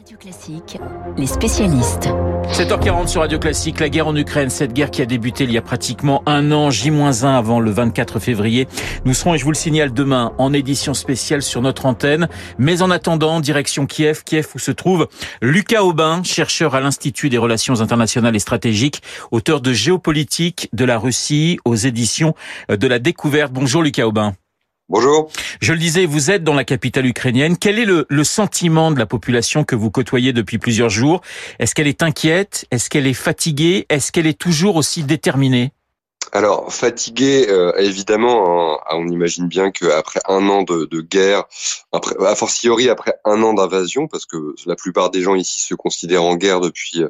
Radio Classique, les spécialistes. 7h40 sur Radio Classique, la guerre en Ukraine, cette guerre qui a débuté il y a pratiquement un an, J-1 avant le 24 février. Nous serons, et je vous le signale, demain en édition spéciale sur notre antenne. Mais en attendant, direction Kiev, Kiev où se trouve Lucas Aubin, chercheur à l'Institut des relations internationales et stratégiques, auteur de Géopolitique de la Russie aux éditions de la Découverte. Bonjour Lucas Aubin. Bonjour. Je le disais, vous êtes dans la capitale ukrainienne. Quel est le, le sentiment de la population que vous côtoyez depuis plusieurs jours? Est-ce qu'elle est inquiète? Est-ce qu'elle est fatiguée? Est-ce qu'elle est toujours aussi déterminée? Alors fatigué, euh, évidemment, hein, on imagine bien qu'après un an de, guerre, après, a fortiori après un an d'invasion, parce que la plupart des gens ici se considèrent en guerre depuis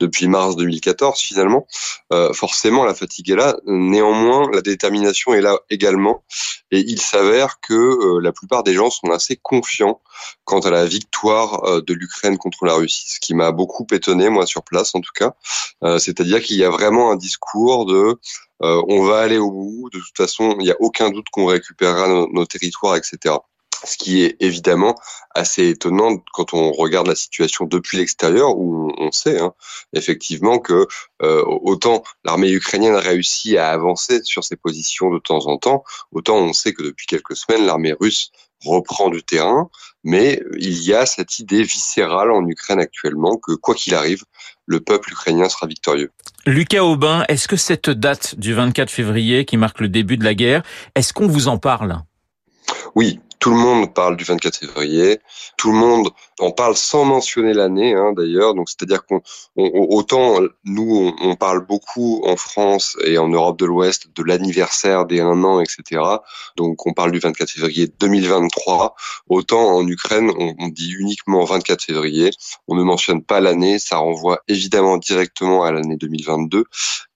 depuis mars 2014 finalement, euh, forcément la fatigue est là. Néanmoins, la détermination est là également, et il s'avère que euh, la plupart des gens sont assez confiants quant à la victoire euh, de l'Ukraine contre la Russie, ce qui m'a beaucoup étonné moi sur place en tout cas. Euh, c'est-à-dire qu'il y a vraiment un discours de euh, on va aller au bout. De toute façon, il n'y a aucun doute qu'on récupérera nos, territoires, etc. Ce qui est évidemment assez étonnant quand on regarde la situation depuis l'extérieur, où on sait hein, effectivement que euh, autant l'armée ukrainienne a réussi à avancer sur ses positions de temps en temps, autant on sait que depuis quelques semaines, l'armée russe reprend du terrain, mais il y a cette idée viscérale en Ukraine actuellement que quoi qu'il arrive, le peuple ukrainien sera victorieux. Lucas Aubin, est-ce que cette date du 24 février qui marque le début de la guerre, est-ce qu'on vous en parle? Oui, tout le monde parle du 24 février. Tout le monde en parle sans mentionner l'année, hein, d'ailleurs. Donc, c'est-à-dire qu'on autant nous on, parle beaucoup en France et en Europe de l'Ouest de l'anniversaire des un an, etc. Donc, on parle du 24 février 2023. Autant en Ukraine, on, on dit uniquement 24 février. On ne mentionne pas l'année. Ça renvoie évidemment directement à l'année 2022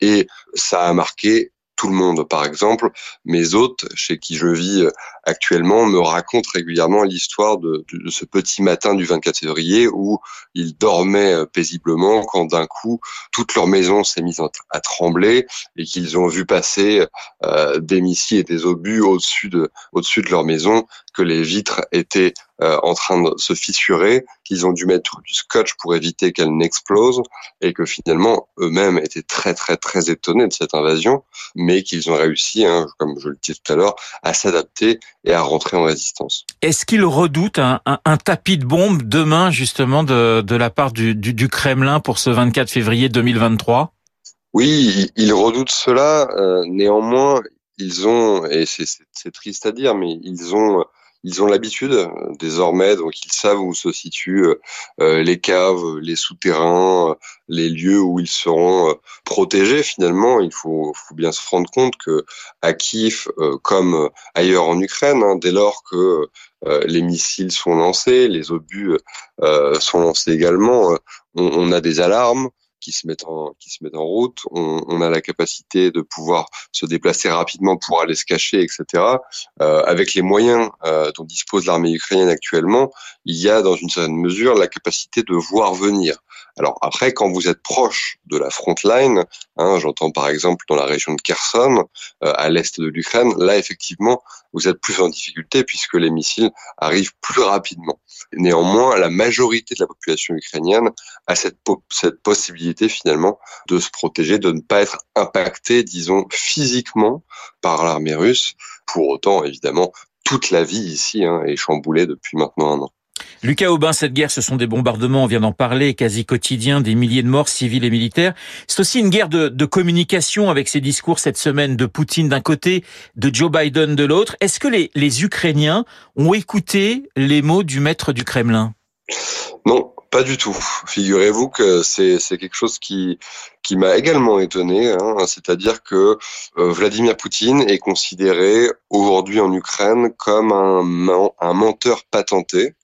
et ça a marqué tout le monde. Par exemple, mes hôtes, chez qui je vis euh, actuellement, me racontent régulièrement l'histoire de, ce petit matin du 24 février où ils dormaient euh, paisiblement quand d'un coup toute leur maison s'est mise à trembler et qu'ils ont vu passer euh, des missiles et des obus au-dessus de, au-dessus de leur maison, que les vitres étaient euh, en train de se fissurer, qu'ils ont dû mettre du scotch pour éviter qu'elle n'explose, et que finalement eux-mêmes étaient très très très étonnés de cette invasion, mais qu'ils ont réussi, hein, comme je le disais tout à l'heure, à s'adapter et à rentrer en résistance. Est-ce qu'ils redoutent un, un, tapis de bombe demain justement de, de la part du, du, du Kremlin pour ce 24 février 2023 oui, ils redoutent cela. Euh, néanmoins, ils ont, et c'est triste à dire, mais ils ont ils ont l'habitude euh, désormais, donc ils savent où se situent euh, euh, les caves, les souterrains, les lieux où ils seront protégés. Finalement, il faut, faut, bien se rendre compte que à Kiev, comme ailleurs en Ukraine, hein, dès lors que les missiles sont lancés, les obus sont lancés également, on, on, a des alarmes qui se mettent en qui se mettent en route. On, on a la capacité de pouvoir se déplacer rapidement pour aller se cacher, etc. Euh, avec les moyens euh, dont dispose l'armée ukrainienne actuellement, il y a dans une certaine mesure la capacité de voir venir. Alors après, quand vous êtes proche de la front line, hein, j'entends par exemple dans la région de Kherson, euh, à l'est de l'Ukraine, là effectivement, vous êtes plus en difficulté puisque les missiles arrivent plus rapidement. Néanmoins, la majorité de la population ukrainienne a cette, cette possibilité finalement de se protéger, de ne pas être impacté, disons, physiquement par l'armée russe. Pour autant, évidemment, toute la vie ici hein, est chamboulée depuis maintenant un an. Lucas Aubin, cette guerre, ce sont des bombardements, on vient d'en parler, quasi quotidiens, des milliers de morts civils et militaires. C'est aussi une guerre de, communication avec ces discours cette semaine de Poutine d'un côté, de Joe Biden de l'autre. Est-ce que les Ukrainiens ont écouté les mots du maître du Kremlin? Non, pas du tout. Figurez-vous que c'est quelque chose qui qui m'a également étonné, hein, c'est-à-dire que euh, Vladimir Poutine est considéré aujourd'hui en Ukraine comme un, un menteur patenté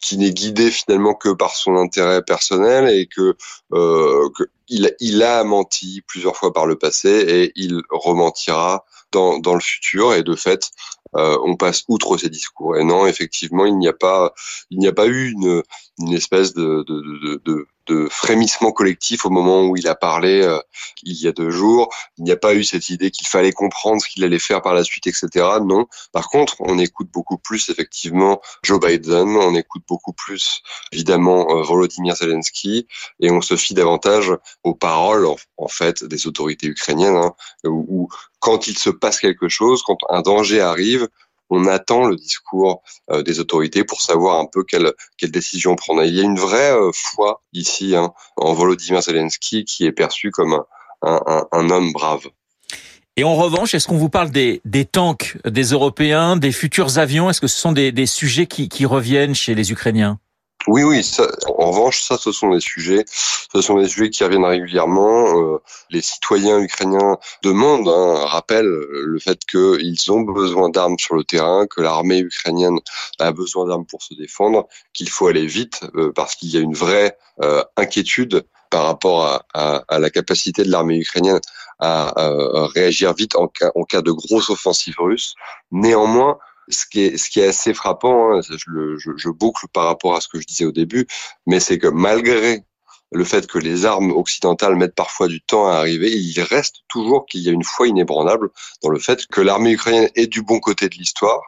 qui n'est guidé finalement que par son intérêt personnel et que, euh, il, a menti plusieurs fois par le passé et il rementira dans, dans le futur et de fait euh, on passe outre ces discours. Et non, effectivement, il n'y a pas, il n'y a pas eu une, une espèce de de frémissement collectif au moment où il a parlé euh, il y a deux jours. Il n'y a pas eu cette idée qu'il fallait comprendre ce qu'il allait faire par la suite, etc. Non. Par contre, on écoute beaucoup plus effectivement Joe Biden, on écoute beaucoup plus évidemment euh, Volodymyr Zelensky, et on se fie davantage aux paroles en, fait des autorités ukrainiennes, hein, où quand il se passe quelque chose, quand un danger arrive, on attend le discours euh, des autorités pour savoir un peu quelle, quelle décision prendre. Il y a une vraie euh, foi ici hein, en Volodymyr Zelensky qui est perçu comme un, un, homme brave. Et en revanche, est-ce qu'on vous parle des, des tanks des Européens, des futurs avions? Est-ce que ce sont des, des sujets qui, qui reviennent chez les Ukrainiens? Oui, oui. En revanche, ça, ce sont des sujets, ce sont des sujets qui reviennent régulièrement. Euh, les citoyens ukrainiens demandent, hein, rappellent le fait qu'ils ont besoin d'armes sur le terrain, que l'armée ukrainienne a besoin d'armes pour se défendre, qu'il faut aller vite euh, parce qu'il y a une vraie euh, inquiétude par rapport à, la capacité de l'armée ukrainienne à, réagir vite en cas, en cas de grosse offensive russe. Néanmoins, ce qui est, ce qui est assez frappant, hein, je, je, boucle par rapport à ce que je disais au début, mais c'est que malgré le fait que les armes occidentales mettent parfois du temps à arriver, il reste toujours qu'il y a une foi inébranlable dans le fait que l'armée ukrainienne est du bon côté de l'histoire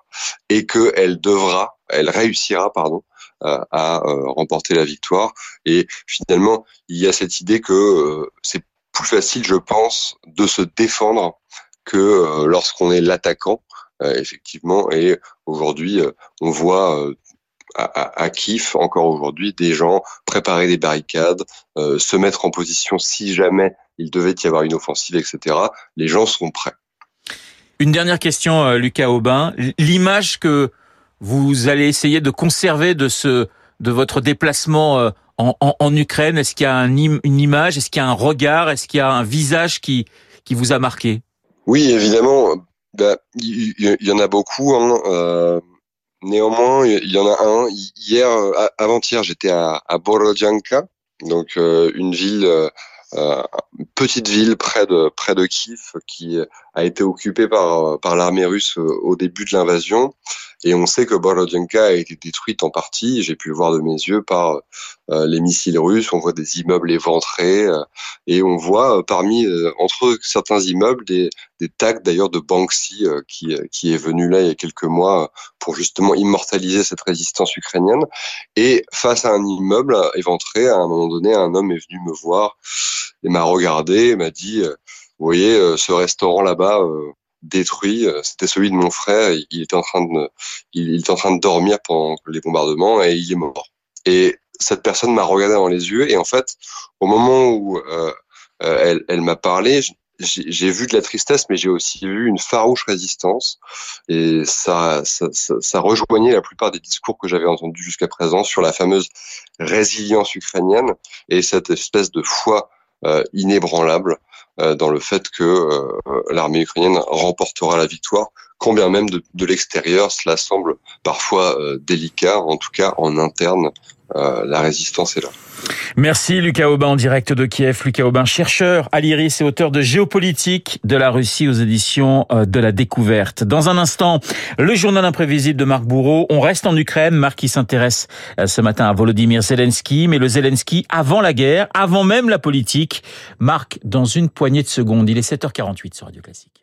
et qu'elle devra, elle réussira, pardon, euh, à euh, remporter la victoire. Et finalement, il y a cette idée que euh, c'est plus facile, je pense, de se défendre que lorsqu'on est l'attaquant effectivement. Et aujourd'hui, euh, on voit euh, à, à, Kiev encore aujourd'hui des gens préparer des barricades, se mettre en position si jamais il devait y avoir une offensive, etc. Les gens sont prêts. Une dernière question, Lucas Aubin. L'image que vous allez essayer de conserver de ce de votre déplacement en, en, en Ukraine, est-ce qu'il y a un, une image, est-ce qu'il y a un regard, est-ce qu'il y a un visage qui qui vous a marqué? Oui, évidemment ben, il y, en a beaucoup. Hein. Euh, néanmoins, il y en a un. Hier, avant-hier, j'étais à, à Borodjanka, donc euh, une ville, euh, petite ville près de près de Kiev, qui a été occupée par par l'armée russe au début de l'invasion. Et on sait que Borodjanka a été détruite en partie, j'ai pu le voir de mes yeux, par euh, les missiles russes. On voit des immeubles éventrés euh, et on voit euh, parmi, entre certains immeubles, des, des tags d'ailleurs de Banksy qui, qui est venu là il y a quelques mois pour justement immortaliser cette résistance ukrainienne. Et face à un immeuble éventré, à un moment donné, un homme est venu me voir et m'a regardé, m'a dit, vous voyez, ce restaurant là-bas, détruit. Euh, c'était celui de mon frère. Il était en train de, il était en train de dormir pendant les bombardements et il est mort. Et cette personne m'a regardé dans les yeux et en fait, au moment où euh, euh elle, elle m'a parlé, j'ai vu de la tristesse, mais j'ai aussi vu une farouche résistance. Et ça, ça, ça, ça rejoignait la plupart des discours que j'avais entendus jusqu'à présent sur la fameuse résilience ukrainienne et cette espèce de foi euh, inébranlable euh, dans le fait que euh, l'armée ukrainienne remportera la victoire, combien même de, de l'extérieur cela semble parfois délicat, en tout cas en interne, la résistance est là. Merci Lucas Aubin en direct de Kiev. Lucas Aubin, chercheur à l'IRIS et auteur de Géopolitique de la Russie aux éditions euh, de la Découverte. Dans un instant, le journal imprévisible de Marc Bourreau. On reste en Ukraine. Marc qui s'intéresse euh, ce matin à Volodymyr Zelensky, mais le Zelensky avant la guerre, avant même la politique. Marc, dans une il est 7h48 sur Radio Classique.